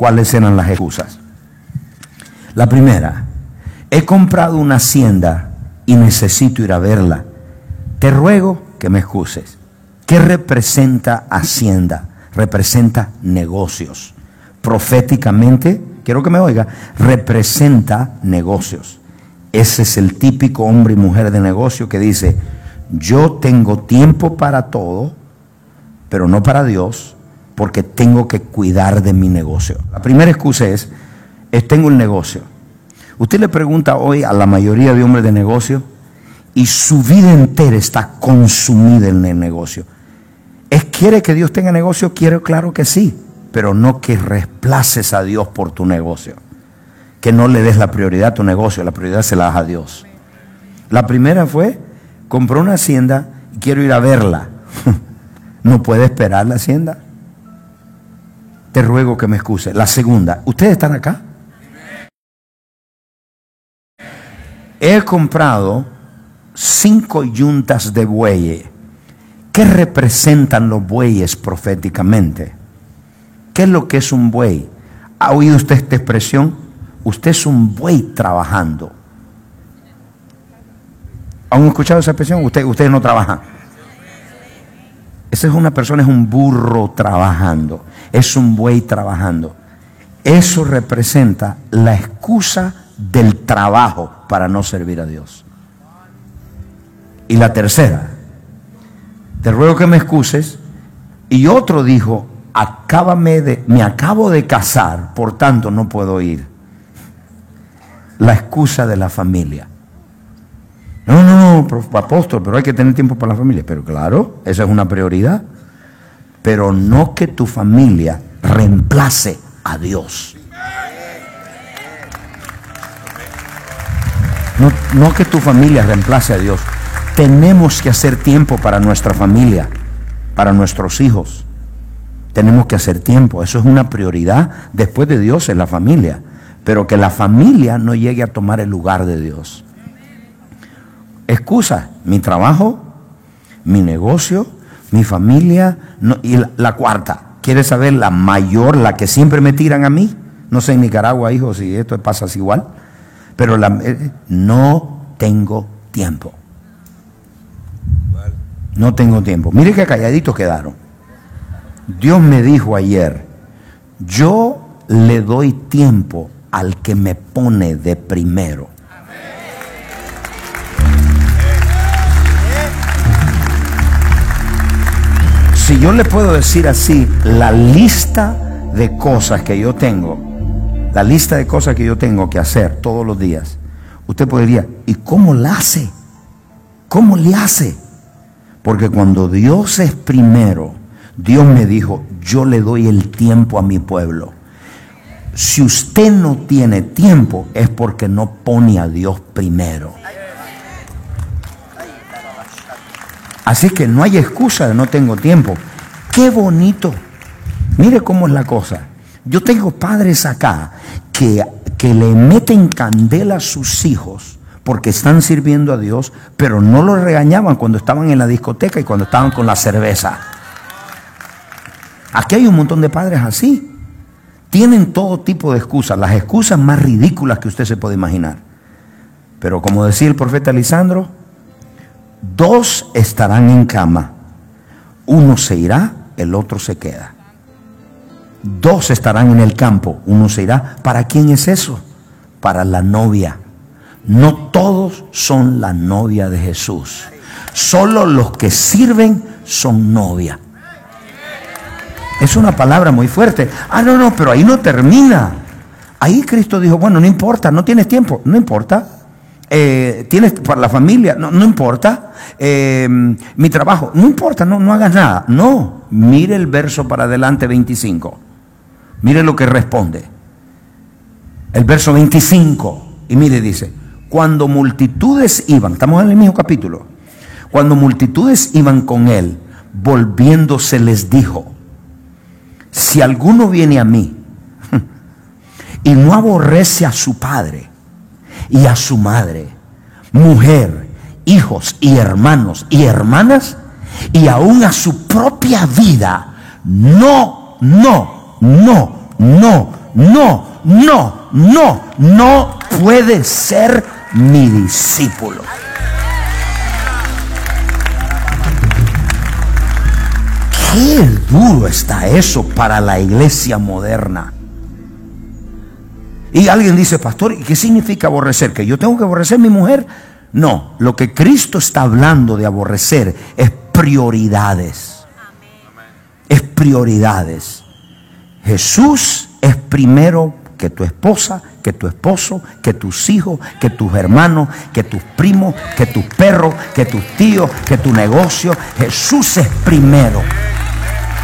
cuáles eran las excusas. La primera, he comprado una hacienda y necesito ir a verla. Te ruego que me excuses. ¿Qué representa hacienda? Representa negocios. Proféticamente, quiero que me oiga, representa negocios. Ese es el típico hombre y mujer de negocio que dice, yo tengo tiempo para todo, pero no para Dios, porque tengo que cuidar de mi negocio. La primera excusa es, es tengo el negocio. Usted le pregunta hoy a la mayoría de hombres de negocio y su vida entera está consumida en el negocio. ¿Es quiere que Dios tenga negocio? Quiero, claro que sí, pero no que reemplaces a Dios por tu negocio. Que no le des la prioridad a tu negocio, la prioridad se la das a Dios. La primera fue, compró una hacienda y quiero ir a verla. ¿No puede esperar la hacienda? Te ruego que me excuse. La segunda, ¿ustedes están acá? He comprado cinco yuntas de bueyes. ¿Qué representan los bueyes proféticamente? ¿Qué es lo que es un buey? ¿Ha oído usted esta expresión? Usted es un buey trabajando. ¿Han escuchado esa expresión? Usted, ustedes no trabajan. Esa es una persona, es un burro trabajando, es un buey trabajando. Eso representa la excusa del trabajo para no servir a Dios. Y la tercera, te ruego que me excuses. Y otro dijo, acábame de, me acabo de casar, por tanto no puedo ir. La excusa de la familia. No, no, no, apóstol, pero hay que tener tiempo para la familia. Pero claro, esa es una prioridad. Pero no que tu familia reemplace a Dios. No, no que tu familia reemplace a Dios. Tenemos que hacer tiempo para nuestra familia, para nuestros hijos. Tenemos que hacer tiempo. Eso es una prioridad después de Dios en la familia. Pero que la familia no llegue a tomar el lugar de Dios. Excusa, mi trabajo, mi negocio, mi familia. y la, la cuarta, ¿quieres saber la mayor, la que siempre me tiran a mí? No sé en Nicaragua, hijos, si esto pasa así igual. Pero la, eh, no tengo tiempo. No tengo tiempo. Mire qué calladitos quedaron. Dios me dijo ayer, yo le doy tiempo al que me pone de primero. Si yo le puedo decir así, la lista de cosas que yo tengo, la lista de cosas que yo tengo que hacer todos los días, usted podría, ¿y cómo la hace? ¿Cómo le hace? Porque cuando Dios es primero, Dios me dijo, yo le doy el tiempo a mi pueblo. Si usted no tiene tiempo es porque no pone a Dios primero. Así que no hay excusa de no tengo tiempo. Qué bonito. Mire cómo es la cosa. Yo tengo padres acá que, que le meten candela a sus hijos porque están sirviendo a Dios, pero no lo regañaban cuando estaban en la discoteca y cuando estaban con la cerveza. Aquí hay un montón de padres así. Tienen todo tipo de excusas, las excusas más ridículas que usted se puede imaginar. Pero como decía el profeta Lisandro, dos estarán en cama. Uno se irá, el otro se queda. Dos estarán en el campo, uno se irá. ¿Para quién es eso? Para la novia. No todos son la novia de Jesús. Solo los que sirven son novia. Es una palabra muy fuerte. Ah, no, no, pero ahí no termina. Ahí Cristo dijo, bueno, no importa, no tienes tiempo, no importa. Eh, tienes para la familia, no, no importa. Eh, mi trabajo, no importa, no, no hagas nada. No, mire el verso para adelante 25. Mire lo que responde. El verso 25. Y mire, dice, cuando multitudes iban, estamos en el mismo capítulo, cuando multitudes iban con él, volviéndose les dijo, si alguno viene a mí y no aborrece a su padre y a su madre, mujer, hijos y hermanos y hermanas, y aún a su propia vida. No, no, no, no, no, no, no, no puede ser mi discípulo. Qué duro está eso para la iglesia moderna. Y alguien dice, pastor, ¿y qué significa aborrecer? ¿Que yo tengo que aborrecer a mi mujer? No, lo que Cristo está hablando de aborrecer es prioridades. Es prioridades. Jesús es primero que tu esposa, que tu esposo, que tus hijos, que tus hermanos, que tus primos, que tus perros, que tus tíos, que tu negocio. Jesús es primero.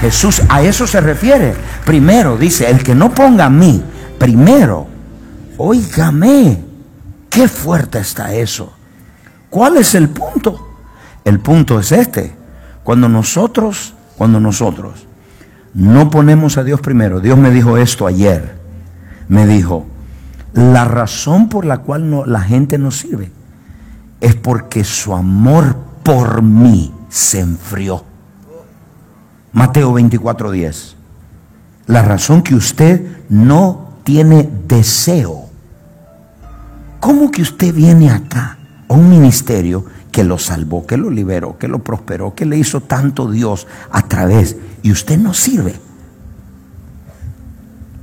Jesús a eso se refiere. Primero dice, el que no ponga a mí, primero, óigame, qué fuerte está eso. ¿Cuál es el punto? El punto es este. Cuando nosotros, cuando nosotros no ponemos a Dios primero, Dios me dijo esto ayer, me dijo, la razón por la cual la gente no sirve es porque su amor por mí se enfrió. Mateo 24:10. La razón que usted no tiene deseo. ¿Cómo que usted viene acá a un ministerio que lo salvó, que lo liberó, que lo prosperó, que le hizo tanto Dios a través y usted no sirve?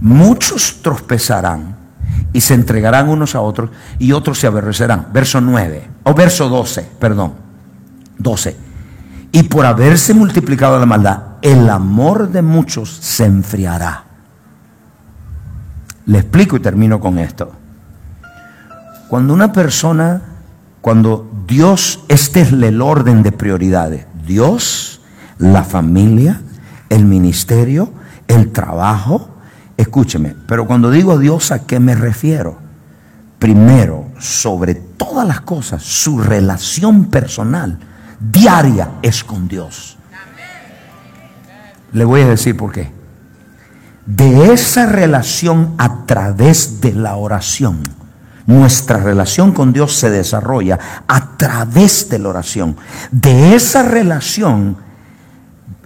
Muchos tropezarán y se entregarán unos a otros y otros se aborrecerán. Verso 9, o verso 12, perdón. 12. Y por haberse multiplicado la maldad, el amor de muchos se enfriará. Le explico y termino con esto. Cuando una persona, cuando Dios, este es el orden de prioridades, Dios, la familia, el ministerio, el trabajo, escúcheme, pero cuando digo Dios, ¿a qué me refiero? Primero, sobre todas las cosas, su relación personal, diaria, es con Dios. Le voy a decir por qué. De esa relación a través de la oración, nuestra relación con Dios se desarrolla a través de la oración. De esa relación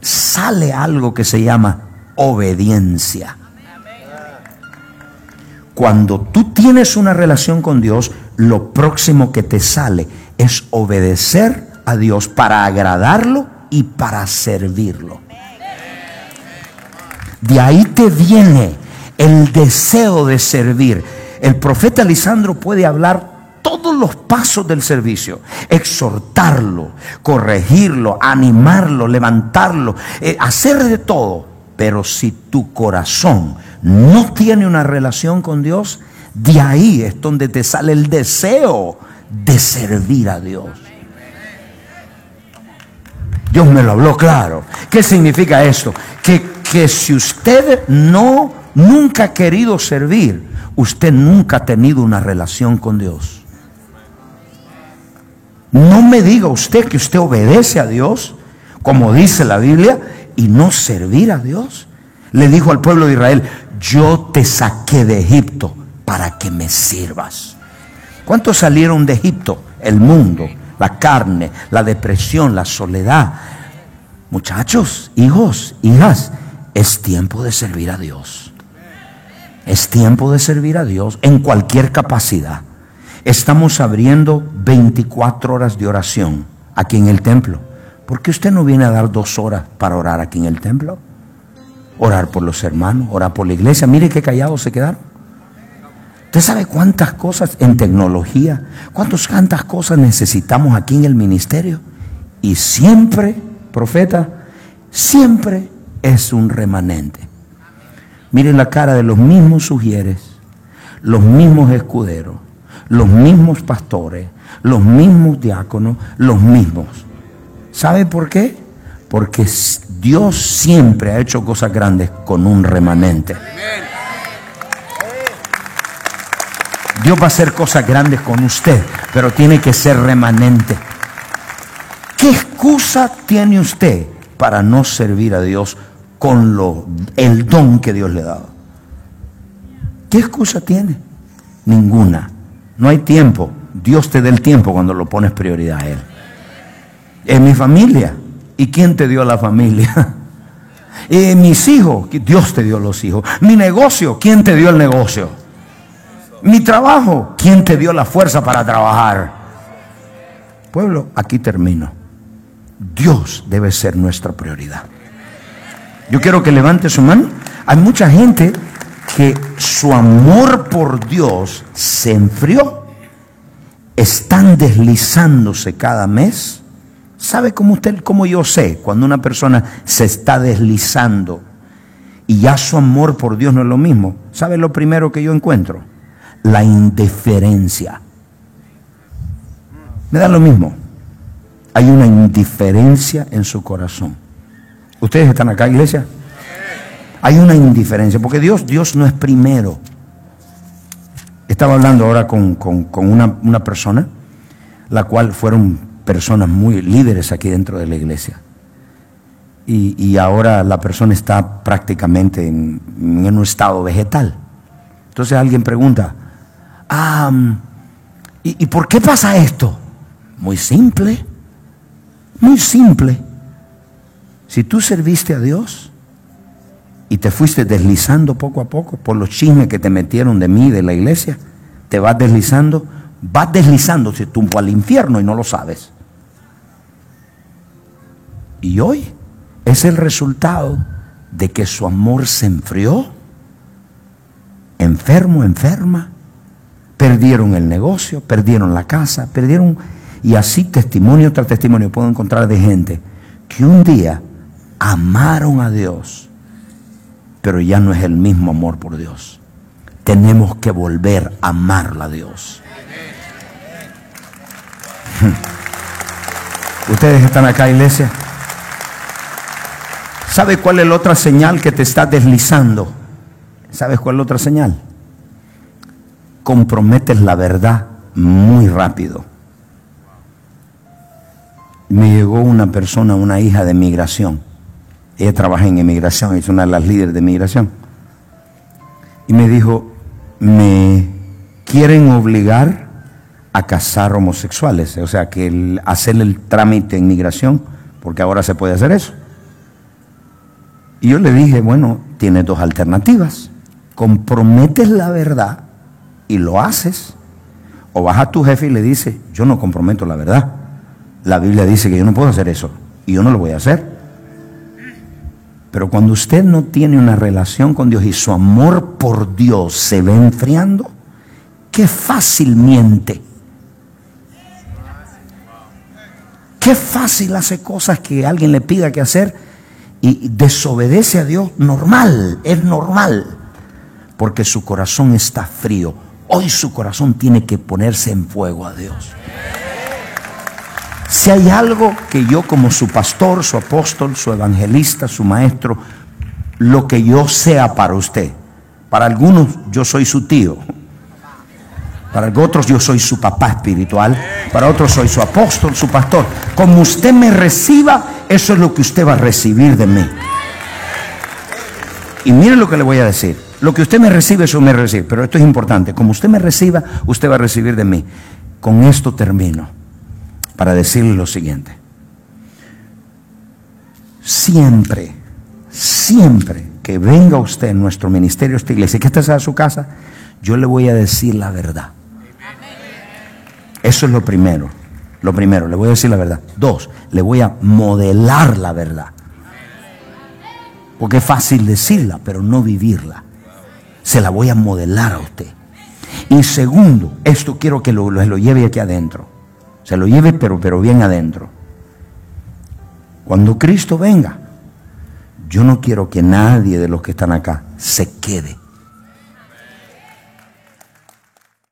sale algo que se llama obediencia. Cuando tú tienes una relación con Dios, lo próximo que te sale es obedecer a Dios para agradarlo y para servirlo. De ahí te viene el deseo de servir. El profeta Lisandro puede hablar todos los pasos del servicio, exhortarlo, corregirlo, animarlo, levantarlo, eh, hacer de todo. Pero si tu corazón no tiene una relación con Dios, de ahí es donde te sale el deseo de servir a Dios. Dios me lo habló claro. ¿Qué significa esto? Que que si usted no, nunca ha querido servir, usted nunca ha tenido una relación con Dios. No me diga usted que usted obedece a Dios, como dice la Biblia, y no servir a Dios. Le dijo al pueblo de Israel, yo te saqué de Egipto para que me sirvas. ¿Cuántos salieron de Egipto? El mundo, la carne, la depresión, la soledad. Muchachos, hijos, hijas, es tiempo de servir a Dios. Es tiempo de servir a Dios en cualquier capacidad. Estamos abriendo 24 horas de oración aquí en el templo. ¿Por qué usted no viene a dar dos horas para orar aquí en el templo? Orar por los hermanos, orar por la iglesia. Mire qué callados se quedaron. Usted sabe cuántas cosas en tecnología, cuántas, cuántas cosas necesitamos aquí en el ministerio. Y siempre, profeta, siempre es un remanente. Miren la cara de los mismos sugieres, los mismos escuderos, los mismos pastores, los mismos diáconos, los mismos. ¿Sabe por qué? Porque Dios siempre ha hecho cosas grandes con un remanente. Dios va a hacer cosas grandes con usted, pero tiene que ser remanente. ¿Qué excusa tiene usted para no servir a Dios con lo, el don que Dios le dado. ¿Qué excusa tiene? Ninguna. No hay tiempo. Dios te da el tiempo cuando lo pones prioridad a Él. En mi familia. ¿Y quién te dio la familia? Eh, mis hijos, Dios te dio los hijos. Mi negocio, ¿quién te dio el negocio? Mi trabajo, ¿quién te dio la fuerza para trabajar? Pueblo, aquí termino. Dios debe ser nuestra prioridad. Yo quiero que levante su mano. Hay mucha gente que su amor por Dios se enfrió. Están deslizándose cada mes. ¿Sabe cómo usted, cómo yo sé cuando una persona se está deslizando y ya su amor por Dios no es lo mismo? ¿Sabe lo primero que yo encuentro? La indiferencia. Me da lo mismo. Hay una indiferencia en su corazón. ¿Ustedes están acá, iglesia? Hay una indiferencia, porque Dios, Dios no es primero. Estaba hablando ahora con, una, una persona, la cual fueron personas muy líderes aquí dentro de la iglesia. Y, ahora la persona está prácticamente en, un estado vegetal. Entonces alguien pregunta, ah, ¿y, ¿y por qué pasa esto? Muy simple, muy simple. Si tú serviste a Dios y te fuiste deslizando poco a poco por los chismes que te metieron de mí, de la iglesia, te vas deslizando, vas deslizándose tumbo al infierno y no lo sabes. Y hoy es el resultado de que su amor se enfrió, enfermo, enferma, perdieron el negocio, perdieron la casa, perdieron, y así testimonio tras testimonio puedo encontrar de gente que un día amaron a Dios, pero ya no es el mismo amor por Dios. Tenemos que volver a amarla a Dios. Ustedes están acá, iglesia. ¿Sabe cuál es la otra señal que te está deslizando? ¿Sabes cuál es la otra señal? Comprometes la verdad muy rápido. Me llegó una persona, una hija de migración. Ella trabaja en inmigración, es una de las líderes de migración. Y me dijo, me quieren obligar a casar homosexuales, o sea, que el, hacer el trámite en migración, porque ahora se puede hacer eso. Y yo le dije, bueno, tienes dos alternativas. Comprometes la verdad y lo haces. O vas a tu jefe y le dices, yo no comprometo la verdad. La Biblia dice que yo no puedo hacer eso y yo no lo voy a hacer. Pero cuando usted no tiene una relación con Dios y su amor por Dios se ve enfriando, qué fácil miente. Qué fácil hace cosas que alguien le pida que hacer y desobedece a Dios, normal, es normal, porque su corazón está frío. Hoy su corazón tiene que ponerse en fuego a Dios. Si hay algo que yo como su pastor, su apóstol, su evangelista, su maestro, lo que yo sea para usted, para algunos yo soy su tío, para otros yo soy su papá espiritual, para otros soy su apóstol, su pastor. Como usted me reciba, eso es lo que usted va a recibir de mí. Y mire lo que le voy a decir. Lo que usted me recibe, eso me recibe. Pero esto es importante. Como usted me reciba, usted va a recibir de mí. Con esto termino. Para decirle lo siguiente. Siempre, siempre que venga usted en nuestro ministerio, esta iglesia, que esta sea su casa, yo le voy a decir la verdad. Eso es lo primero. Lo primero, le voy a decir la verdad. Dos, le voy a modelar la verdad. Porque es fácil decirla, pero no vivirla. Se la voy a modelar a usted. Y segundo, esto quiero que lo, lo, lleve aquí adentro. Se lo lleve, pero, pero bien adentro. Cuando Cristo venga, yo no quiero que nadie de los que están acá se quede